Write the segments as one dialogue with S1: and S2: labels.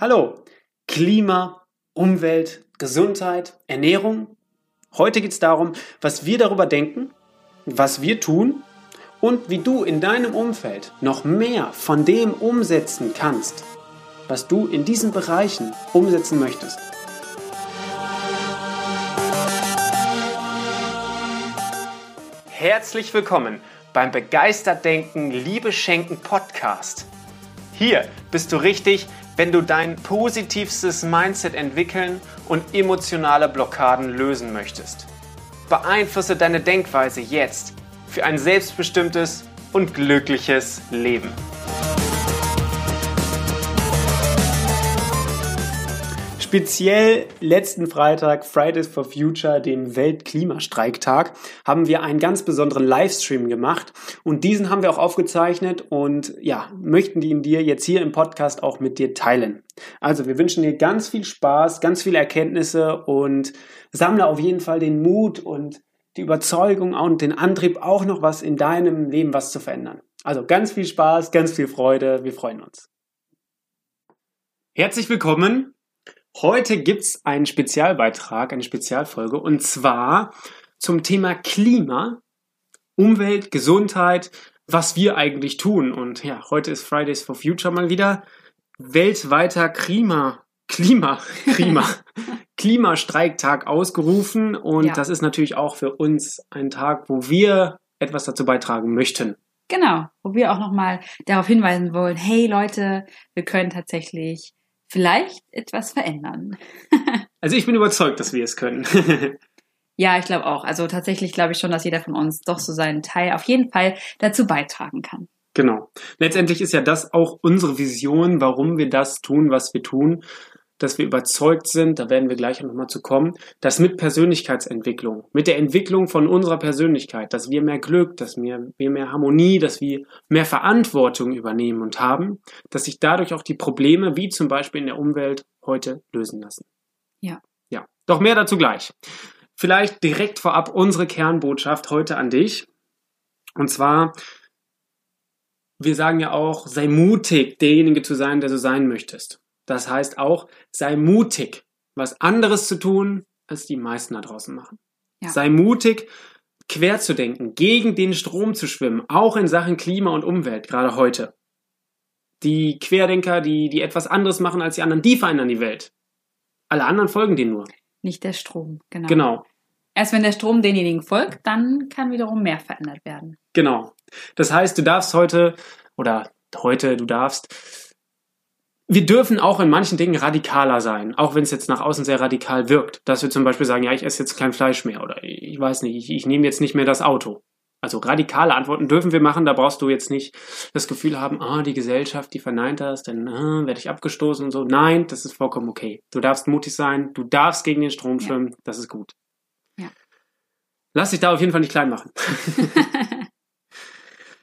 S1: Hallo, Klima, Umwelt, Gesundheit, Ernährung. Heute geht es darum, was wir darüber denken, was wir tun und wie du in deinem Umfeld noch mehr von dem umsetzen kannst, was du in diesen Bereichen umsetzen möchtest. Herzlich willkommen beim Begeistert Denken, Liebe Schenken Podcast. Hier bist du richtig, wenn du dein positivstes Mindset entwickeln und emotionale Blockaden lösen möchtest. Beeinflusse deine Denkweise jetzt für ein selbstbestimmtes und glückliches Leben. Speziell letzten Freitag, Fridays for Future, dem Weltklimastreiktag, haben wir einen ganz besonderen Livestream gemacht und diesen haben wir auch aufgezeichnet und ja, möchten ihn dir jetzt hier im Podcast auch mit dir teilen. Also wir wünschen dir ganz viel Spaß, ganz viele Erkenntnisse und sammle auf jeden Fall den Mut und die Überzeugung und den Antrieb auch noch was in deinem Leben was zu verändern. Also ganz viel Spaß, ganz viel Freude, wir freuen uns. Herzlich willkommen Heute gibt's einen Spezialbeitrag, eine Spezialfolge, und zwar zum Thema Klima, Umwelt, Gesundheit, was wir eigentlich tun. Und ja, heute ist Fridays for Future mal wieder weltweiter Klima, Klima, Klima, Klimastreiktag ausgerufen. Und ja. das ist natürlich auch für uns ein Tag, wo wir etwas dazu beitragen möchten.
S2: Genau, wo wir auch nochmal darauf hinweisen wollen, hey Leute, wir können tatsächlich vielleicht etwas verändern.
S1: also ich bin überzeugt, dass wir es können.
S2: ja, ich glaube auch. Also tatsächlich glaube ich schon, dass jeder von uns doch so seinen Teil auf jeden Fall dazu beitragen kann.
S1: Genau. Letztendlich ist ja das auch unsere Vision, warum wir das tun, was wir tun dass wir überzeugt sind, da werden wir gleich nochmal zu kommen, dass mit Persönlichkeitsentwicklung, mit der Entwicklung von unserer Persönlichkeit, dass wir mehr Glück, dass wir, wir mehr Harmonie, dass wir mehr Verantwortung übernehmen und haben, dass sich dadurch auch die Probleme, wie zum Beispiel in der Umwelt, heute lösen lassen.
S2: Ja.
S1: Ja. Doch mehr dazu gleich. Vielleicht direkt vorab unsere Kernbotschaft heute an dich. Und zwar, wir sagen ja auch, sei mutig, derjenige zu sein, der so sein möchtest. Das heißt auch, sei mutig, was anderes zu tun, als die meisten da draußen machen. Ja. Sei mutig, quer zu denken, gegen den Strom zu schwimmen, auch in Sachen Klima und Umwelt, gerade heute. Die Querdenker, die, die etwas anderes machen als die anderen, die verändern die Welt. Alle anderen folgen denen nur.
S2: Nicht der Strom, genau.
S1: Genau.
S2: Erst wenn der Strom denjenigen folgt, dann kann wiederum mehr verändert werden.
S1: Genau. Das heißt, du darfst heute, oder heute, du darfst wir dürfen auch in manchen Dingen radikaler sein, auch wenn es jetzt nach außen sehr radikal wirkt. Dass wir zum Beispiel sagen, ja, ich esse jetzt kein Fleisch mehr oder ich weiß nicht, ich, ich nehme jetzt nicht mehr das Auto. Also radikale Antworten dürfen wir machen, da brauchst du jetzt nicht das Gefühl haben, ah, die Gesellschaft, die verneint das, dann ah, werde ich abgestoßen und so. Nein, das ist vollkommen okay. Du darfst mutig sein, du darfst gegen den Strom schwimmen, ja. das ist gut.
S2: Ja.
S1: Lass dich da auf jeden Fall nicht klein machen.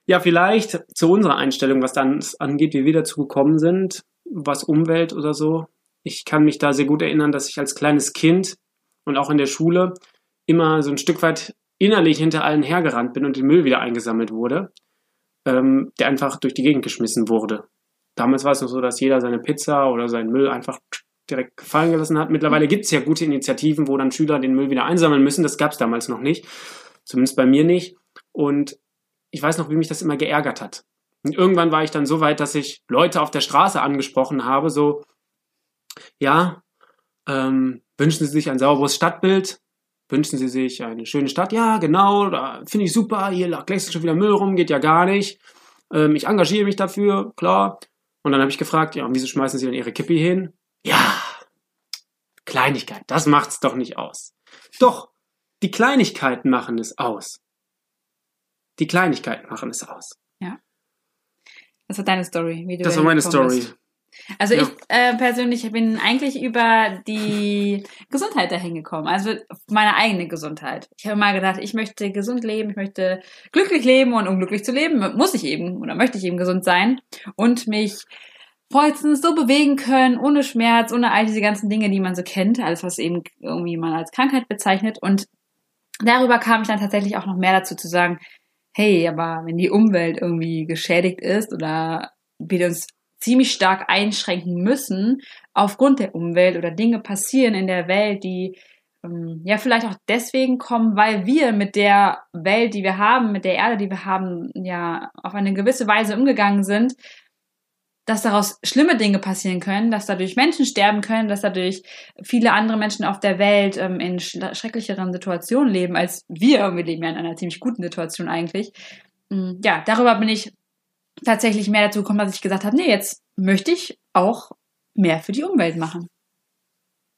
S1: ja, vielleicht zu unserer Einstellung, was dann angeht, wie wir dazu gekommen sind was Umwelt oder so. Ich kann mich da sehr gut erinnern, dass ich als kleines Kind und auch in der Schule immer so ein Stück weit innerlich hinter allen hergerannt bin und den Müll wieder eingesammelt wurde, ähm, der einfach durch die Gegend geschmissen wurde. Damals war es noch so, dass jeder seine Pizza oder seinen Müll einfach direkt gefallen gelassen hat. Mittlerweile gibt es ja gute Initiativen, wo dann Schüler den Müll wieder einsammeln müssen. Das gab es damals noch nicht. Zumindest bei mir nicht. Und ich weiß noch, wie mich das immer geärgert hat. Und irgendwann war ich dann so weit, dass ich Leute auf der Straße angesprochen habe, so, ja, ähm, wünschen Sie sich ein sauberes Stadtbild? Wünschen Sie sich eine schöne Stadt? Ja, genau, da finde ich super, hier lag längst schon wieder Müll rum, geht ja gar nicht. Ähm, ich engagiere mich dafür, klar. Und dann habe ich gefragt, ja, und wieso schmeißen Sie denn Ihre Kippi hin? Ja, Kleinigkeit, das macht's doch nicht aus. Doch, die Kleinigkeiten machen es aus. Die Kleinigkeiten machen es aus.
S2: Das war deine Story. Wie
S1: du das war meine Story.
S2: Bist. Also ja. ich äh, persönlich bin eigentlich über die Gesundheit dahin gekommen, also meine eigene Gesundheit. Ich habe mal gedacht, ich möchte gesund leben, ich möchte glücklich leben und um glücklich zu leben, muss ich eben oder möchte ich eben gesund sein und mich vollstens so bewegen können, ohne Schmerz, ohne all diese ganzen Dinge, die man so kennt, alles was eben irgendwie man als Krankheit bezeichnet und darüber kam ich dann tatsächlich auch noch mehr dazu zu sagen, hey, aber wenn die Umwelt irgendwie geschädigt ist oder wir uns ziemlich stark einschränken müssen aufgrund der Umwelt oder Dinge passieren in der Welt, die ähm, ja vielleicht auch deswegen kommen, weil wir mit der Welt, die wir haben, mit der Erde, die wir haben, ja auf eine gewisse Weise umgegangen sind, dass daraus schlimme Dinge passieren können, dass dadurch Menschen sterben können, dass dadurch viele andere Menschen auf der Welt ähm, in schrecklicheren Situationen leben als wir. Wir leben ja in einer ziemlich guten Situation eigentlich. Mm, ja, darüber bin ich tatsächlich mehr dazu gekommen, dass ich gesagt habe, nee, jetzt möchte ich auch mehr für die Umwelt machen.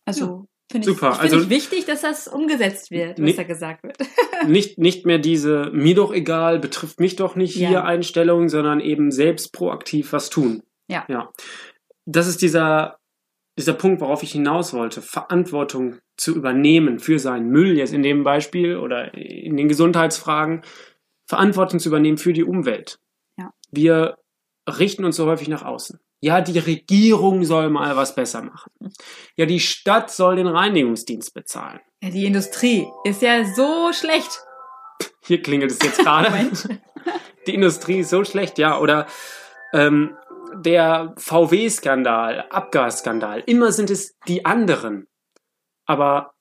S2: Also ja. finde ich, Super. Ich, also, ich wichtig, dass das umgesetzt wird, was da gesagt wird.
S1: nicht, nicht mehr diese mir doch egal, betrifft mich doch nicht ja. hier Einstellung, sondern eben selbst proaktiv was tun.
S2: Ja.
S1: Ja. Das ist dieser, dieser Punkt, worauf ich hinaus wollte. Verantwortung zu übernehmen für seinen Müll, jetzt in dem Beispiel oder in den Gesundheitsfragen. Verantwortung zu übernehmen für die Umwelt.
S2: Ja.
S1: Wir richten uns so häufig nach außen. Ja, die Regierung soll mal was besser machen. Ja, die Stadt soll den Reinigungsdienst bezahlen.
S2: Ja, die Industrie ist ja so schlecht.
S1: Hier klingelt es jetzt gerade. die Industrie ist so schlecht, ja. Oder ähm, der VW-Skandal, Abgasskandal, immer sind es die anderen. Aber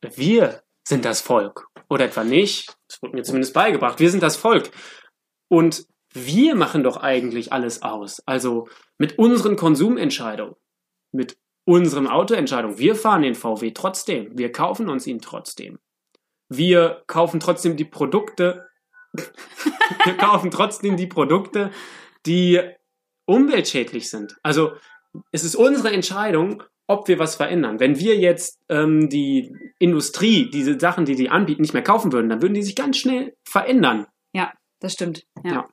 S1: wir sind das Volk. Oder etwa nicht. Das wurde mir zumindest beigebracht. Wir sind das Volk. Und wir machen doch eigentlich alles aus. Also mit unseren Konsumentscheidungen, mit unseren Autoentscheidungen. Wir fahren den VW trotzdem. Wir kaufen uns ihn trotzdem. Wir kaufen trotzdem die Produkte. wir kaufen trotzdem die Produkte, die umweltschädlich sind. Also es ist unsere Entscheidung, ob wir was verändern. Wenn wir jetzt ähm, die Industrie, diese Sachen, die die anbieten, nicht mehr kaufen würden, dann würden die sich ganz schnell verändern.
S2: Ja, das stimmt. Ja. ja.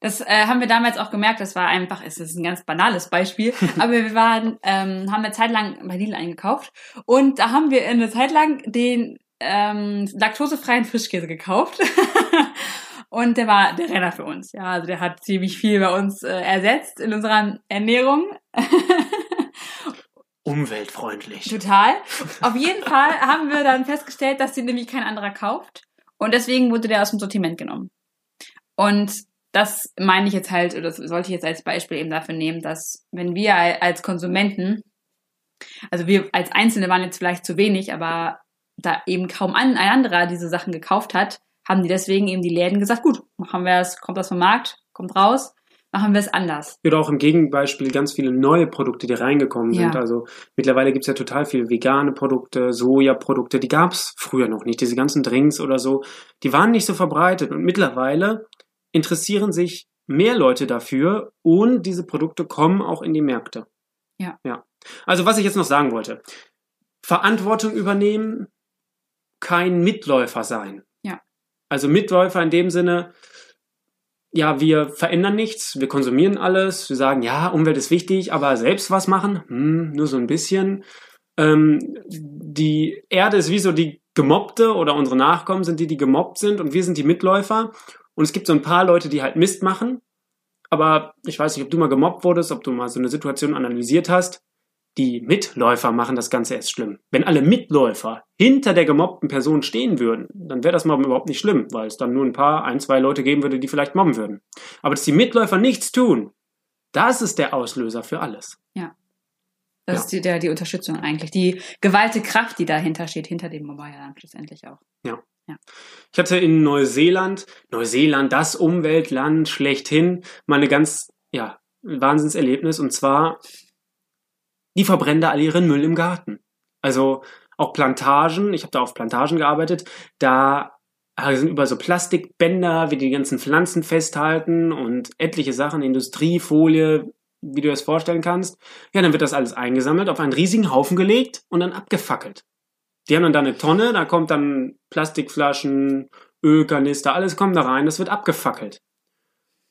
S2: Das äh, haben wir damals auch gemerkt. Das war einfach, es ist ein ganz banales Beispiel, aber wir waren, ähm, haben eine Zeit lang bei Lidl eingekauft und da haben wir eine Zeit lang den ähm, laktosefreien Frischkäse gekauft. Und der war der Renner für uns. Ja, also der hat ziemlich viel bei uns äh, ersetzt in unserer Ernährung.
S1: Umweltfreundlich.
S2: Total. Auf jeden Fall haben wir dann festgestellt, dass den nämlich kein anderer kauft. Und deswegen wurde der aus dem Sortiment genommen. Und das meine ich jetzt halt, oder das sollte ich jetzt als Beispiel eben dafür nehmen, dass wenn wir als Konsumenten, also wir als Einzelne waren jetzt vielleicht zu wenig, aber da eben kaum ein anderer diese Sachen gekauft hat, haben die deswegen eben die Läden gesagt, gut, machen wir es, kommt das vom Markt, kommt raus, machen wir es anders.
S1: Oder auch im Gegenbeispiel ganz viele neue Produkte, die reingekommen sind. Ja. Also mittlerweile gibt es ja total viele vegane Produkte, Sojaprodukte, die gab es früher noch nicht. Diese ganzen Drinks oder so, die waren nicht so verbreitet. Und mittlerweile interessieren sich mehr Leute dafür und diese Produkte kommen auch in die Märkte.
S2: Ja.
S1: Ja. Also was ich jetzt noch sagen wollte. Verantwortung übernehmen, kein Mitläufer sein. Also Mitläufer in dem Sinne, ja, wir verändern nichts, wir konsumieren alles, wir sagen, ja, Umwelt ist wichtig, aber selbst was machen, hm, nur so ein bisschen. Ähm, die Erde ist wie so die Gemobbte oder unsere Nachkommen sind die, die gemobbt sind und wir sind die Mitläufer. Und es gibt so ein paar Leute, die halt Mist machen. Aber ich weiß nicht, ob du mal gemobbt wurdest, ob du mal so eine Situation analysiert hast die Mitläufer machen das Ganze erst schlimm. Wenn alle Mitläufer hinter der gemobbten Person stehen würden, dann wäre das Mobben überhaupt nicht schlimm, weil es dann nur ein paar, ein, zwei Leute geben würde, die vielleicht mobben würden. Aber dass die Mitläufer nichts tun, das ist der Auslöser für alles.
S2: Ja. Das ja. ist die, der, die Unterstützung eigentlich. Die gewalte Kraft, die dahinter steht, hinter dem Mobile dann schlussendlich auch.
S1: Ja. ja. Ich hatte in Neuseeland, Neuseeland, das Umweltland schlechthin, mal eine ganz, ja, Wahnsinnserlebnis. Und zwar die verbrennen da alle ihren Müll im Garten. Also auch Plantagen, ich habe da auf Plantagen gearbeitet, da sind über so Plastikbänder, wie die ganzen Pflanzen festhalten und etliche Sachen, Industriefolie, wie du das vorstellen kannst. Ja, dann wird das alles eingesammelt, auf einen riesigen Haufen gelegt und dann abgefackelt. Die haben dann da eine Tonne, da kommt dann Plastikflaschen, Ölkanister, alles kommt da rein, das wird abgefackelt.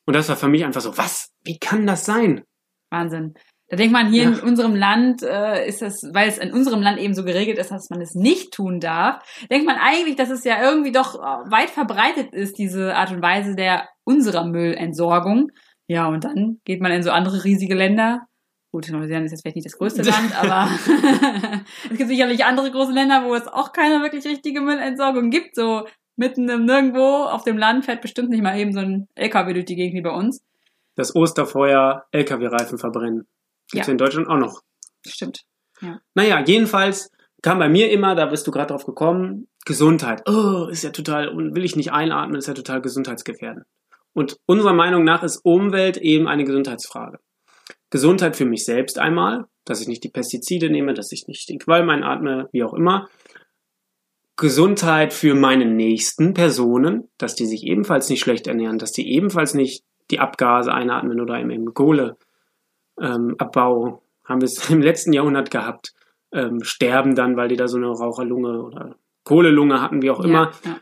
S1: Und das war für mich einfach so, was? Wie kann das sein?
S2: Wahnsinn. Da denkt man, hier ja. in unserem Land äh, ist das, weil es in unserem Land eben so geregelt ist, dass man es nicht tun darf, denkt man eigentlich, dass es ja irgendwie doch äh, weit verbreitet ist, diese Art und Weise der unserer Müllentsorgung. Ja, und dann geht man in so andere riesige Länder. Gut, Neuseeland ist jetzt vielleicht nicht das größte Land, aber es gibt sicherlich andere große Länder, wo es auch keine wirklich richtige Müllentsorgung gibt. So mitten im Nirgendwo auf dem Land fährt bestimmt nicht mal eben so ein LKW durch die Gegend wie bei uns.
S1: das Osterfeuer LKW-Reifen verbrennen. Gibt's
S2: Ja.
S1: in Deutschland auch noch.
S2: Stimmt.
S1: Naja, jedenfalls kam bei mir immer, da bist du gerade drauf gekommen, Gesundheit. Oh, ist ja total, will ich nicht einatmen, ist ja total gesundheitsgefährdend. Und unserer Meinung nach ist Umwelt eben eine Gesundheitsfrage. Gesundheit für mich selbst einmal, dass ich nicht die Pestizide nehme, dass ich nicht den Qualm einatme, wie auch immer. Gesundheit für meine nächsten Personen, dass die sich ebenfalls nicht schlecht ernähren, dass die ebenfalls nicht die Abgase einatmen oder im, im Kohleabbau, ähm, Abbau, haben wir es im letzten Jahrhundert gehabt, ähm, sterben dann, weil die da so eine Raucherlunge oder Kohlelunge hatten, wie auch immer.
S2: Ja, ja.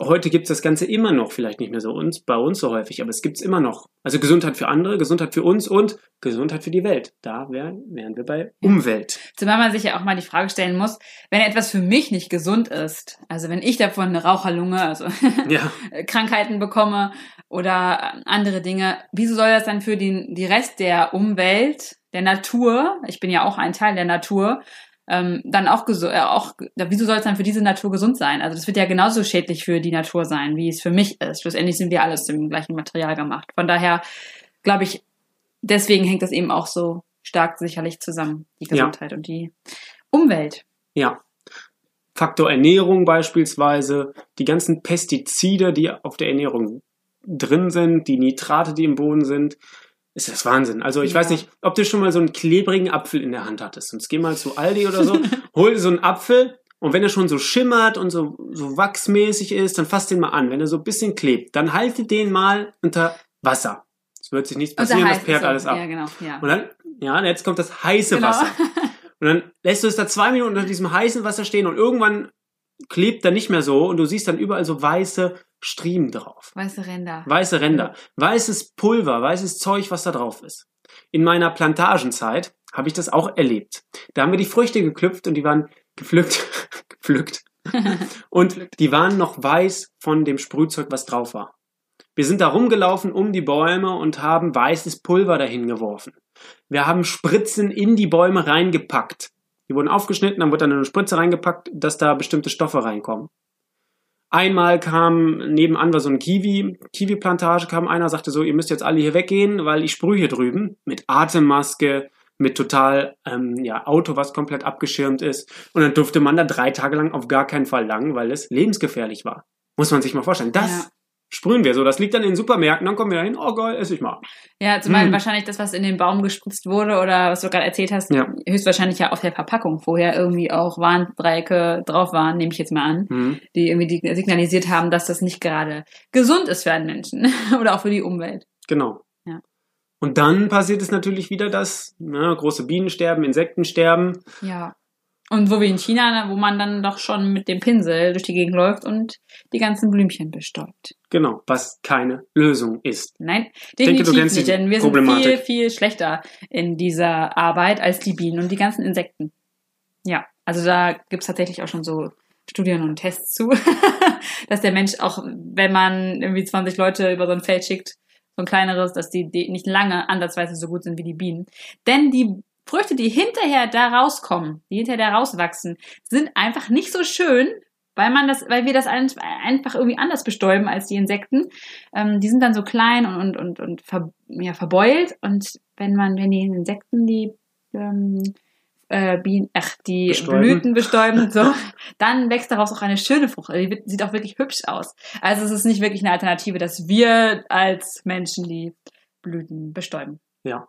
S1: Heute gibt's das Ganze immer noch, vielleicht nicht mehr so uns, bei uns so häufig, aber es gibt's immer noch. Also Gesundheit für andere, Gesundheit für uns und Gesundheit für die Welt. Da wär, wären wir bei Umwelt.
S2: Zumal man sich ja auch mal die Frage stellen muss, wenn etwas für mich nicht gesund ist, also wenn ich davon eine Raucherlunge, also
S1: Ja,
S2: Krankheiten bekomme oder andere Dinge, wieso soll das dann für den die Rest der Umwelt, der Natur, ich bin ja auch ein Teil der Natur, ähm, dann auch gesund, äh, auch, ja, wieso soll es dann für diese Natur gesund sein? Also das wird ja genauso schädlich für die Natur sein, wie es für mich ist. Schlussendlich sind wir alles aus dem gleichen Material gemacht. Von daher glaube ich, deswegen hängt das eben auch so stark sicherlich zusammen, die
S1: Ja.
S2: Gesundheit und die Umwelt.
S1: ja. Faktor Ernährung beispielsweise, die ganzen Pestizide, die auf der Ernährung drin sind, die Nitrate, die im Boden sind, ist das Wahnsinn. Also ich
S2: Ja.
S1: weiß nicht, ob du schon mal so einen klebrigen Apfel in der Hand hattest. Sonst geh mal zu Aldi oder so, hol dir so einen Apfel und wenn er schon so schimmert und so, so wachsmäßig ist, dann fass den mal an. Wenn er so ein bisschen klebt, dann halte den mal unter Wasser. Es wird sich nichts passieren, das perlt
S2: so,
S1: alles ab.
S2: Ja, genau, ja.
S1: Und dann, ja, und jetzt kommt das heiße
S2: Genau.
S1: Wasser. Und dann lässt du es da zwei Minuten unter diesem heißen Wasser stehen und irgendwann klebt er nicht mehr so und du siehst dann überall so weiße Striemen drauf.
S2: Weiße Ränder.
S1: Weiße Ränder. Weißes Pulver, weißes Zeug, was da drauf ist. In meiner Plantagenzeit habe ich das auch erlebt. Da haben wir die Früchte geklüpft und die waren gepflückt, gepflückt. Und die waren noch weiß von dem Sprühzeug, was drauf war. Wir sind da rumgelaufen um die Bäume und haben weißes Pulver dahin geworfen. Wir haben Spritzen in die Bäume reingepackt. Die wurden aufgeschnitten, dann wurde dann eine Spritze reingepackt, dass da bestimmte Stoffe reinkommen. Einmal kam nebenan war so ein Kiwi, Kiwi-Plantage, kam einer, sagte so, ihr müsst jetzt alle hier weggehen, weil ich sprühe hier drüben mit Atemmaske, mit total ähm, ja, Auto, was komplett abgeschirmt ist. Und dann durfte man da drei Tage lang auf gar keinen Fall lang, weil es lebensgefährlich war. Muss man sich mal vorstellen. Das
S2: Ja.
S1: Sprühen wir so. Das liegt dann in den Supermärkten, dann kommen wir dahin, oh geil, esse ich mal.
S2: Ja, zumal
S1: Hm.
S2: wahrscheinlich das, was in den Baum gespritzt wurde oder was du gerade erzählt hast,
S1: Ja.
S2: höchstwahrscheinlich ja auf der Verpackung vorher irgendwie auch Warndreiecke drauf waren, nehme ich jetzt mal an,
S1: Mhm.
S2: die irgendwie signalisiert haben, dass das nicht gerade gesund ist für einen Menschen oder auch für die Umwelt.
S1: Genau.
S2: Ja.
S1: Und dann passiert es natürlich wieder, dass ne, große Bienen sterben, Insekten sterben.
S2: Ja. Und wo wir in China, wo man dann doch schon mit dem Pinsel durch die Gegend läuft und die ganzen Blümchen bestäubt.
S1: Genau, was keine Lösung ist.
S2: Nein,
S1: denke,
S2: definitiv
S1: die
S2: nicht, denn wir sind viel, viel schlechter in dieser Arbeit als die Bienen und die ganzen Insekten. Ja, also da gibt's tatsächlich auch schon so Studien und Tests zu, dass der Mensch auch, wenn man irgendwie 20 Leute über so ein Feld schickt, so ein kleineres, dass die, die nicht lange ansatzweise so gut sind wie die Bienen. Denn die Früchte, die hinterher da rauskommen, die hinterher da rauswachsen, sind einfach nicht so schön, weil man das, weil wir das ein- einfach irgendwie anders bestäuben als die Insekten. Ähm, die sind dann so klein und, und, und, und ver, ja, verbeult. Und wenn man, wenn die Insekten die ähm, äh, Bienen, ach, die
S1: Bestäuben.
S2: Blüten bestäuben, so, dann wächst daraus auch eine schöne Frucht. Also Die wird, sieht auch wirklich hübsch aus. Also es ist nicht wirklich eine Alternative, dass wir als Menschen die Blüten bestäuben.
S1: Ja.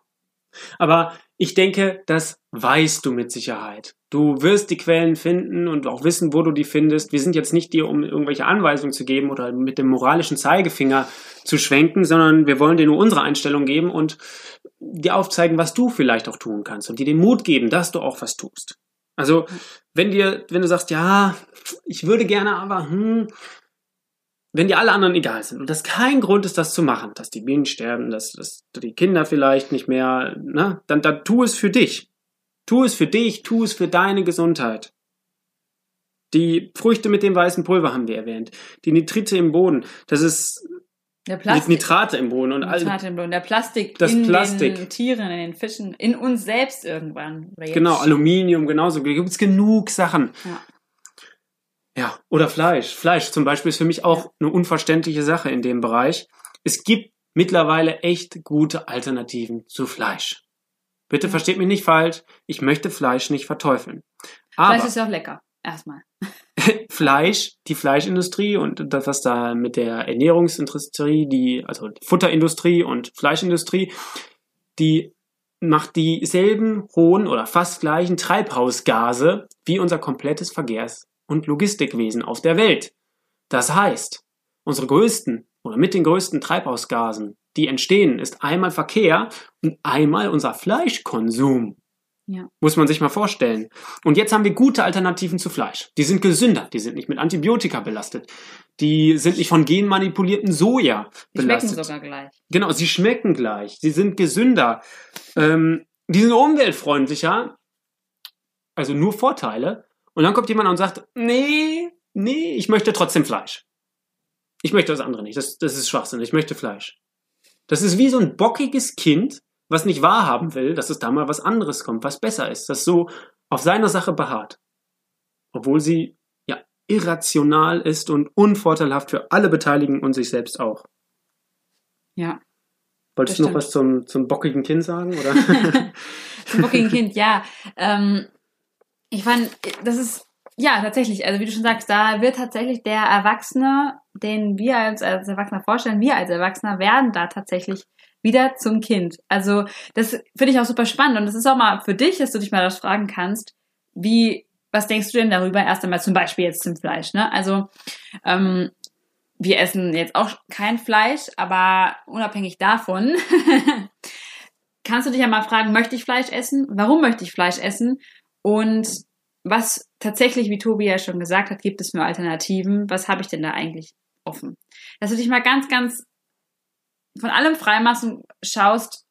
S1: Aber ich denke, das weißt du mit Sicherheit. Du wirst die Quellen finden und auch wissen, wo du die findest. Wir sind jetzt nicht dir, um irgendwelche Anweisungen zu geben oder mit dem moralischen Zeigefinger zu schwenken, sondern wir wollen dir nur unsere Einstellung geben und dir aufzeigen, was du vielleicht auch tun kannst und dir den Mut geben, dass du auch was tust. Also, wenn dir, wenn du sagst, ja, ich würde gerne, aber, hm, wenn dir alle anderen egal sind und das kein Grund ist, das zu machen, dass die Bienen sterben, dass, dass die Kinder vielleicht nicht mehr, ne, dann, dann tu es für dich. Tu es für dich, tu es für deine Gesundheit. Die Früchte mit dem weißen Pulver haben wir erwähnt. Die Nitrite im Boden, das ist
S2: Der Plastik.
S1: Nitrate im Boden und all,
S2: Nitrate im Blut. Der Plastik
S1: Das
S2: in
S1: Plastik.
S2: den Tieren, in den Fischen, in uns selbst irgendwann.
S1: Genau, Aluminium genauso. Da gibt es genug Sachen.
S2: Ja.
S1: Ja, oder Fleisch. Fleisch zum Beispiel ist für mich auch eine unverständliche Sache in dem Bereich. Es gibt mittlerweile echt gute Alternativen zu Fleisch. Bitte versteht mich nicht falsch, ich möchte Fleisch nicht verteufeln. Aber
S2: Fleisch ist ja auch lecker. Erstmal.
S1: Fleisch, die Fleischindustrie und das, was da mit der Ernährungsindustrie, die, also Futterindustrie und Fleischindustrie, die macht dieselben hohen oder fast gleichen Treibhausgase wie unser komplettes Verkehrs- und Logistikwesen auf der Welt. Das heißt, unsere größten oder mit den größten Treibhausgasen, die entstehen, ist einmal Verkehr und einmal unser Fleischkonsum.
S2: Ja.
S1: Muss man sich mal vorstellen. Und jetzt haben wir gute Alternativen zu Fleisch. Die sind gesünder, die sind nicht mit Antibiotika belastet. Die sind nicht von genmanipuliertem Soja
S2: Die schmecken
S1: belastet.
S2: sogar gleich.
S1: Genau, sie schmecken gleich, sie sind gesünder, ähm, die sind umweltfreundlicher, also nur Vorteile. Und dann kommt jemand und sagt, nee, nee, ich möchte trotzdem Fleisch. Ich möchte das andere nicht, das, das ist Schwachsinn, ich möchte Fleisch. Das ist wie so ein bockiges Kind, was nicht wahrhaben will, dass es da mal was anderes kommt, was besser ist, das so auf seiner Sache beharrt. Obwohl sie ja irrational ist und unvorteilhaft für alle Beteiligten und sich selbst auch.
S2: Ja.
S1: Wolltest du noch was zum, zum bockigen Kind sagen? Oder?
S2: Zum bockigen Kind, ja. Ähm, ich fand, das ist, ja, tatsächlich, also wie du schon sagst, da wird tatsächlich der Erwachsene, den wir als, als Erwachsener vorstellen, wir als Erwachsener werden da tatsächlich wieder zum Kind. Also das finde ich auch super spannend und das ist auch mal für dich, dass du dich mal das fragen kannst, wie, was denkst du denn darüber? Erst einmal zum Beispiel jetzt zum Fleisch, ne? Also ähm, wir essen jetzt auch kein Fleisch, aber unabhängig davon kannst du dich ja mal fragen, möchte ich Fleisch essen? Warum möchte ich Fleisch essen? Und was tatsächlich, wie Tobi ja schon gesagt hat, gibt es für Alternativen? Was habe ich denn da eigentlich offen? Dass du dich mal ganz, ganz von allem freimachen schaust,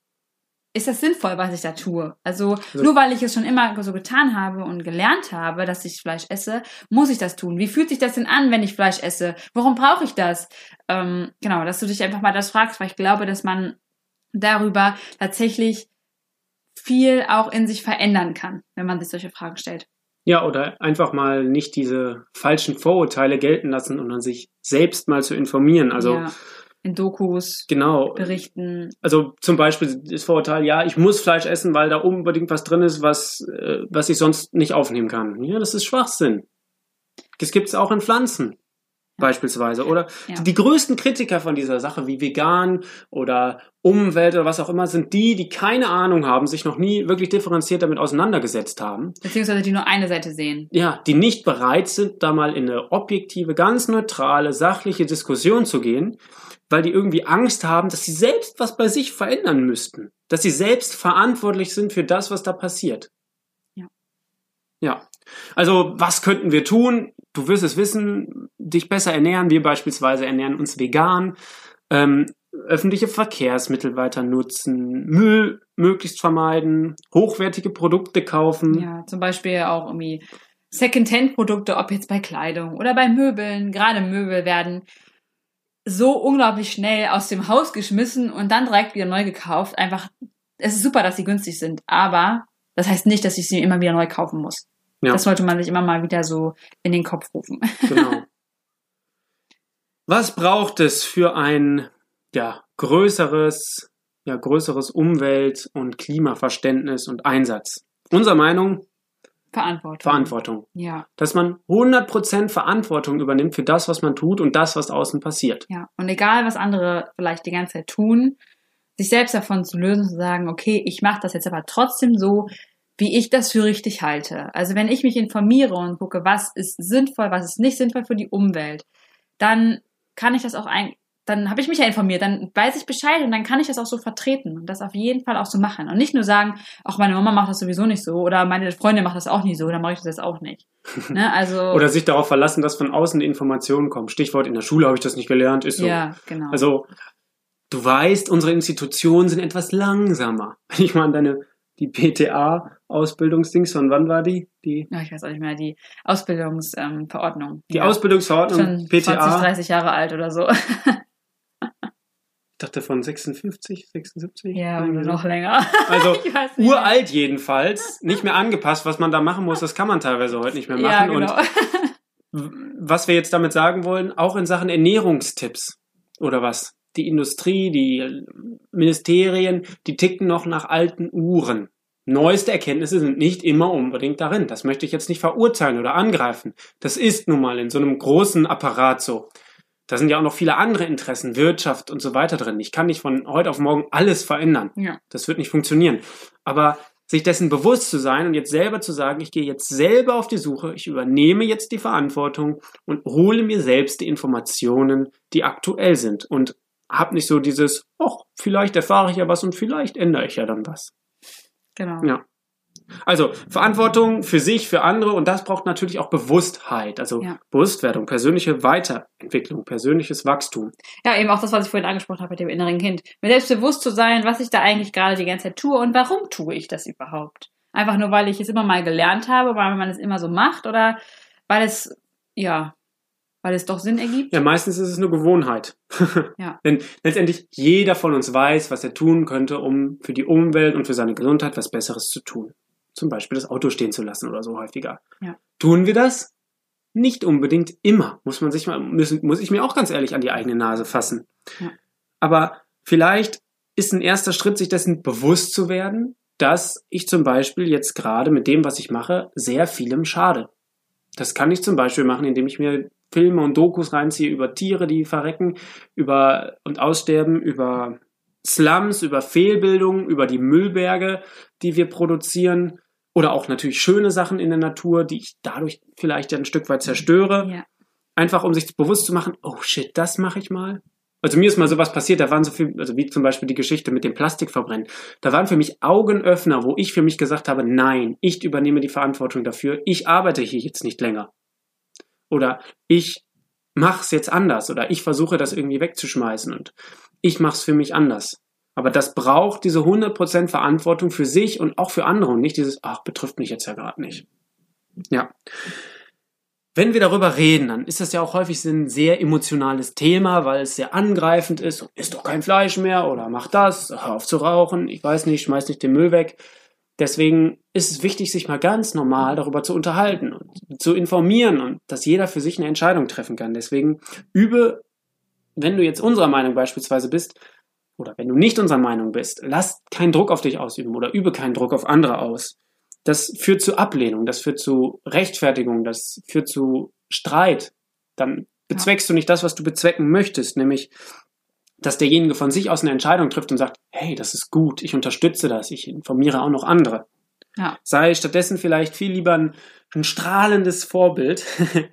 S2: ist das sinnvoll, was ich da tue? Also, nur weil ich es schon immer so getan habe und gelernt habe, dass ich Fleisch esse, muss ich das tun. Wie fühlt sich das denn an, wenn ich Fleisch esse? Warum brauche ich das? Ähm, genau, dass du dich einfach mal das fragst, weil ich glaube, dass man darüber tatsächlich viel auch in sich verändern kann, wenn man sich solche Fragen stellt.
S1: Ja, oder einfach mal nicht diese falschen Vorurteile gelten lassen und dann sich selbst mal zu informieren. Also
S2: ja, in Dokus
S1: genau.
S2: berichten.
S1: Also zum Beispiel das Vorurteil, ja, ich muss Fleisch essen, weil da unbedingt was drin ist, was, äh, was ich sonst nicht aufnehmen kann. Ja, das ist Schwachsinn. Das gibt es auch in Pflanzen. Beispielsweise. Oder
S2: Ja.
S1: die größten Kritiker von dieser Sache, wie vegan oder Umwelt oder was auch immer, sind die, die keine Ahnung haben, sich noch nie wirklich differenziert damit auseinandergesetzt haben.
S2: Beziehungsweise die nur eine Seite sehen.
S1: ja, die nicht bereit sind, da mal in eine objektive, ganz neutrale, sachliche Diskussion zu gehen, weil die irgendwie Angst haben, dass sie selbst was bei sich verändern müssten. Dass sie selbst verantwortlich sind für das, was da passiert.
S2: Ja.
S1: Ja. Also, was könnten wir tun? Du wirst es wissen, dich besser ernähren. Wir beispielsweise ernähren uns vegan. Ähm, öffentliche Verkehrsmittel weiter nutzen, Müll möglichst vermeiden, hochwertige Produkte kaufen.
S2: Ja, zum Beispiel auch irgendwie Second-Hand-Produkte, ob jetzt bei Kleidung oder bei Möbeln. Gerade Möbel werden so unglaublich schnell aus dem Haus geschmissen und dann direkt wieder neu gekauft. Einfach, es ist super, dass sie günstig sind, aber das heißt nicht, dass ich sie immer wieder neu kaufen muss.
S1: Ja.
S2: Das sollte man sich immer mal wieder so in den Kopf rufen.
S1: Genau. Was braucht es für ein ja, größeres, ja, größeres Umwelt- und Klimaverständnis und Einsatz? Unserer Meinung
S2: Verantwortung.
S1: Verantwortung.
S2: Ja,
S1: Dass man 100% Verantwortung übernimmt für das, was man tut und das, was außen passiert.
S2: ja. Und egal, was andere vielleicht die ganze Zeit tun, sich selbst davon zu lösen, zu sagen, okay, ich mache das jetzt aber trotzdem so, wie ich das für richtig halte. Also wenn ich mich informiere und gucke, was ist sinnvoll, was ist nicht sinnvoll für die Umwelt, dann kann ich das auch ein, dann habe ich mich ja informiert, dann weiß ich Bescheid und dann kann ich das auch so vertreten und das auf jeden Fall auch so machen und nicht nur sagen, ach meine Mama macht das sowieso nicht so oder meine Freundin macht das auch nie so, dann mache ich das jetzt auch nicht. Ne? Also
S1: Oder sich darauf verlassen, dass von außen die Informationen kommen. Stichwort, in der Schule habe ich das nicht gelernt, ist so.
S2: ja, genau.
S1: Also, du weißt, unsere Institutionen sind etwas langsamer. Wenn ich mal an deine, die PTA-Ausbildungsdings, von wann war die? Die,
S2: ja, ich weiß auch nicht mehr, die Ausbildungsverordnung. Ähm,
S1: die
S2: ja.
S1: Ausbildungsverordnung
S2: schon
S1: PTA.
S2: 20, 30 Jahre alt oder so.
S1: Ich dachte von 56, 76?
S2: Ja, oder noch länger.
S1: Also uralt jedenfalls, nicht mehr angepasst. Was man da machen muss, das kann man teilweise heute nicht mehr machen.
S2: Ja, genau.
S1: Und was wir jetzt damit sagen wollen, auch in Sachen Ernährungstipps oder was? Die Industrie, die Ministerien, die ticken noch nach alten Uhren. Neueste Erkenntnisse sind nicht immer unbedingt darin. Das möchte ich jetzt nicht verurteilen oder angreifen. Das ist nun mal in so einem großen Apparat so. Da sind ja auch noch viele andere Interessen, Wirtschaft und so weiter drin. Ich kann nicht von heute auf morgen alles verändern.
S2: Ja.
S1: Das wird nicht funktionieren. Aber sich dessen bewusst zu sein und jetzt selber zu sagen, ich gehe jetzt selber auf die Suche, ich übernehme jetzt die Verantwortung und hole mir selbst die Informationen, die aktuell sind und habe nicht so dieses, ach, vielleicht erfahre ich ja was und vielleicht ändere ich ja dann was.
S2: Genau.
S1: Ja. Also Verantwortung für sich, für andere und das braucht natürlich auch Bewusstheit, also
S2: Ja.
S1: Bewusstwerdung, persönliche Weiterentwicklung, persönliches Wachstum.
S2: Ja, eben auch das, was ich vorhin angesprochen habe mit dem inneren Kind. Mir selbst bewusst zu sein, was ich da eigentlich gerade die ganze Zeit tue und warum tue ich das überhaupt. Einfach nur, weil ich es immer mal gelernt habe, weil man es immer so macht oder weil es, ja, weil es doch Sinn ergibt.
S1: Ja, meistens ist es eine Gewohnheit.
S2: Ja.
S1: Denn letztendlich jeder von uns weiß, was er tun könnte, um für die Umwelt und für seine Gesundheit was Besseres zu tun. Zum Beispiel das Auto stehen zu lassen oder so häufiger.
S2: Ja.
S1: Tun wir das? Nicht unbedingt immer. Muss man sich mal, müssen, muss ich mir auch ganz ehrlich an die eigene Nase fassen.
S2: Ja.
S1: Aber vielleicht ist ein erster Schritt, sich dessen bewusst zu werden, dass ich zum Beispiel jetzt gerade mit dem, was ich mache, sehr vielem schade. Das kann ich zum Beispiel machen, indem ich mir Filme und Dokus reinziehe über Tiere, die verrecken, über und aussterben, über Slums, über Fehlbildung, über die Müllberge, die wir produzieren, oder auch natürlich schöne Sachen in der Natur, die ich dadurch vielleicht ein Stück weit zerstöre.
S2: Ja.
S1: Einfach um sich bewusst zu machen, oh shit, das mache ich mal. Also mir ist mal sowas passiert, da waren so viel, also wie zum Beispiel die Geschichte mit dem Plastikverbrennen. Da waren für mich Augenöffner, wo ich für mich gesagt habe, nein, ich übernehme die Verantwortung dafür, ich arbeite hier jetzt nicht länger. Oder ich mach's jetzt anders oder ich versuche das irgendwie wegzuschmeißen und ich mach's für mich anders. Aber das braucht diese 100% Verantwortung für sich und auch für andere und nicht dieses, ach, betrifft mich jetzt ja gerade nicht. Ja. Wenn wir darüber reden, dann ist das ja auch häufig ein sehr emotionales Thema, weil es sehr angreifend ist. So, Isst doch kein Fleisch mehr oder mach das, hör auf zu rauchen, ich weiß nicht, schmeiß nicht den Müll weg. Deswegen ist es wichtig, sich mal ganz normal darüber zu unterhalten und zu informieren und dass jeder für sich eine Entscheidung treffen kann. Deswegen übe, wenn du jetzt unserer Meinung beispielsweise bist, oder wenn du nicht unserer Meinung bist, lass keinen Druck auf dich ausüben oder übe keinen Druck auf andere aus. Das führt zu Ablehnung, das führt zu Rechtfertigung, das führt zu Streit. Dann bezweckst du nicht das, was du bezwecken möchtest, nämlich, dass derjenige von sich aus eine Entscheidung trifft und sagt, hey, das ist gut, ich unterstütze das, ich informiere auch noch andere.
S2: Ja.
S1: Sei stattdessen vielleicht viel lieber ein, ein strahlendes Vorbild,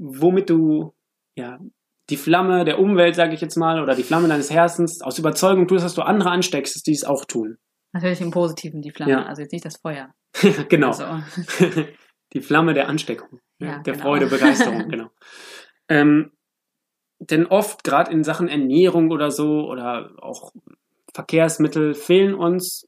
S1: womit du ja die Flamme der Umwelt, sage ich jetzt mal, oder die Flamme deines Herzens aus Überzeugung tust, dass du andere ansteckst, dass die es auch tun.
S2: Natürlich im Positiven die Flamme,
S1: Ja.
S2: also jetzt nicht das Feuer.
S1: genau.
S2: Also,
S1: die Flamme der Ansteckung,
S2: Ja,
S1: der
S2: genau.
S1: Freude, Begeisterung, genau. Ähm, denn oft, gerade in Sachen Ernährung oder so, oder auch Verkehrsmittel, fehlen uns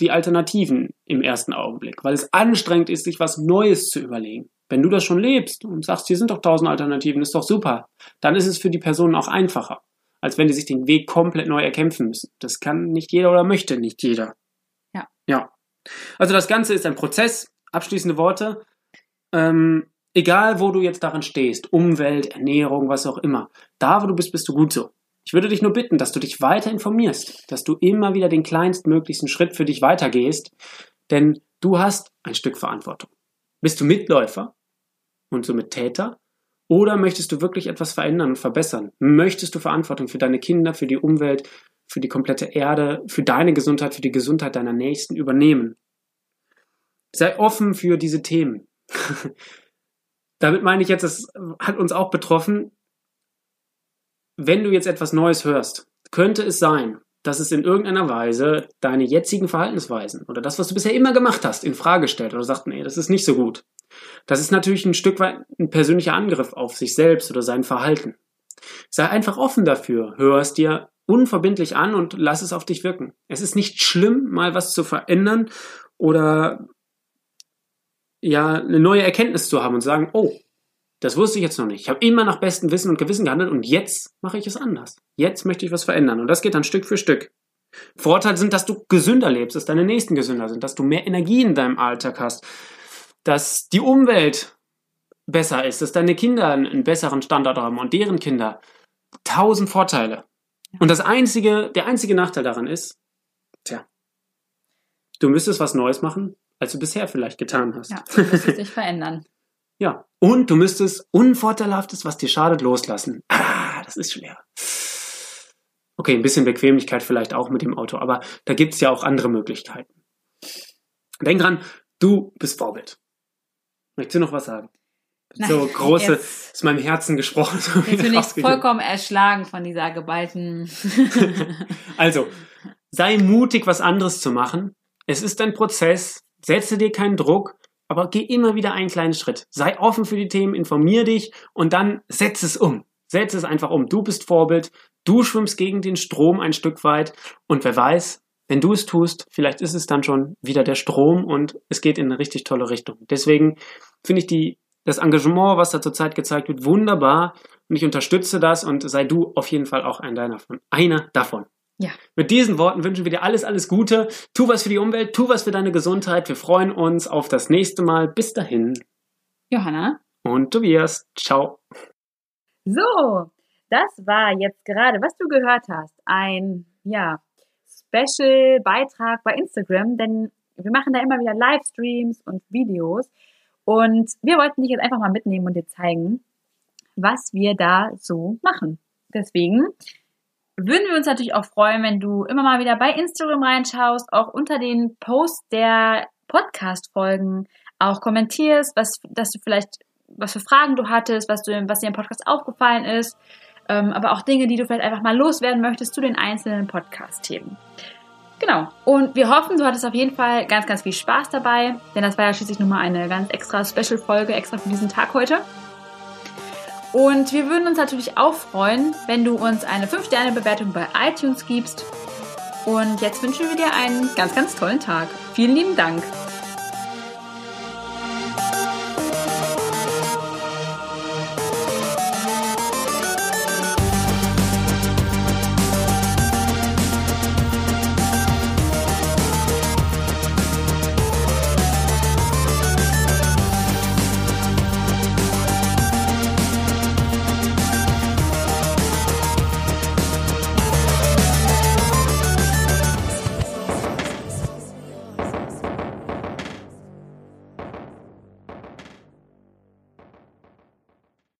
S1: die Alternativen im ersten Augenblick, weil es anstrengend ist, sich was Neues zu überlegen. Wenn du das schon lebst und sagst, hier sind doch tausend Alternativen, ist doch super, dann ist es für die Personen auch einfacher, als wenn die sich den Weg komplett neu erkämpfen müssen. Das kann nicht jeder oder möchte nicht jeder.
S2: Ja.
S1: Ja. Also das Ganze ist ein Prozess. Abschließende Worte. Ähm, egal, wo du jetzt darin stehst, Umwelt, Ernährung, was auch immer, da, wo du bist, bist du gut so. Ich würde dich nur bitten, dass du dich weiter informierst, dass du immer wieder den kleinstmöglichsten Schritt für dich weitergehst, denn du hast ein Stück Verantwortung. Bist du Mitläufer und somit Täter? Oder möchtest du wirklich etwas verändern und verbessern? Möchtest du Verantwortung für deine Kinder, für die Umwelt, für die komplette Erde, für deine Gesundheit, für die Gesundheit deiner Nächsten übernehmen? Sei offen für diese Themen. Damit meine ich jetzt, das hat uns auch betroffen. Wenn du jetzt etwas Neues hörst, könnte es sein, dass es in irgendeiner Weise deine jetzigen Verhaltensweisen oder das, was du bisher immer gemacht hast, in Frage stellt oder sagt, nee, das ist nicht so gut. Das ist natürlich ein Stück weit ein persönlicher Angriff auf sich selbst oder sein Verhalten. Sei einfach offen dafür, hör es dir unverbindlich an und lass es auf dich wirken. Es ist nicht schlimm, mal was zu verändern oder ja, eine neue Erkenntnis zu haben und zu sagen, oh, das wusste ich jetzt noch nicht. Ich habe immer nach bestem Wissen und Gewissen gehandelt und jetzt mache ich es anders. Jetzt möchte ich was verändern und das geht dann Stück für Stück. Vorteile sind, dass du gesünder lebst, dass deine Nächsten gesünder sind, dass du mehr Energie in deinem Alltag hast, dass die Umwelt besser ist, dass deine Kinder einen besseren Standard haben und deren Kinder. Tausend Vorteile. Und das einzige, der einzige Nachteil daran ist, tja, du müsstest was Neues machen, als du bisher vielleicht getan hast.
S2: Ja, du müsstest dich verändern.
S1: Ja. Und du müsstest Unvorteilhaftes, was dir schadet, loslassen. Ah, das ist schwer. Okay, ein bisschen Bequemlichkeit vielleicht auch mit dem Auto, aber da gibt's ja auch andere Möglichkeiten. Denk dran, du bist Vorbild. Möchtest du noch was sagen?
S2: Nein,
S1: so große,
S2: jetzt-
S1: ist meinem Herzen gesprochen. so
S2: Jetzt bin ich vollkommen erschlagen von dieser geballten.
S1: Also, sei mutig, was anderes zu machen. Es ist ein Prozess. Setze dir keinen Druck, aber geh immer wieder einen kleinen Schritt. Sei offen für die Themen, informier dich und dann setz es um. Setz es einfach um. Du bist Vorbild. Du schwimmst gegen den Strom ein Stück weit. Und wer weiß, wenn du es tust, vielleicht ist es dann schon wieder der Strom und es geht in eine richtig tolle Richtung. Deswegen finde ich die, das Engagement, was da zurzeit gezeigt wird, wunderbar. Und ich unterstütze das und sei du auf jeden Fall auch ein deiner einer davon.
S2: Ja.
S1: Mit diesen Worten wünschen wir dir alles, alles Gute. Tu was für die Umwelt, tu was für deine Gesundheit. Wir freuen uns auf das nächste Mal. Bis dahin.
S2: Johanna?
S1: Und Tobias. Ciao.
S2: So, das war jetzt gerade, was du gehört hast, ein, ja, Special-Beitrag bei Instagram, denn wir machen da immer wieder Livestreams und Videos und wir wollten dich jetzt einfach mal mitnehmen und dir zeigen, was wir da so machen. Deswegen würden wir uns natürlich auch freuen, wenn du immer mal wieder bei Instagram reinschaust, auch unter den Posts der Podcast-Folgen auch kommentierst, was, dass du vielleicht, was für Fragen du hattest, was, du, was dir im Podcast aufgefallen ist, ähm, aber auch Dinge, die du vielleicht einfach mal loswerden möchtest zu den einzelnen Podcast-Themen. Genau. Und wir hoffen, du hattest auf jeden Fall ganz, ganz viel Spaß dabei, denn das war ja schließlich nun mal eine ganz extra Special-Folge, extra für diesen Tag heute. Und wir würden uns natürlich auch freuen, wenn du uns eine 5-Sterne-Bewertung bei iTunes gibst. Und jetzt wünschen wir dir einen ganz, ganz tollen Tag. Vielen lieben Dank.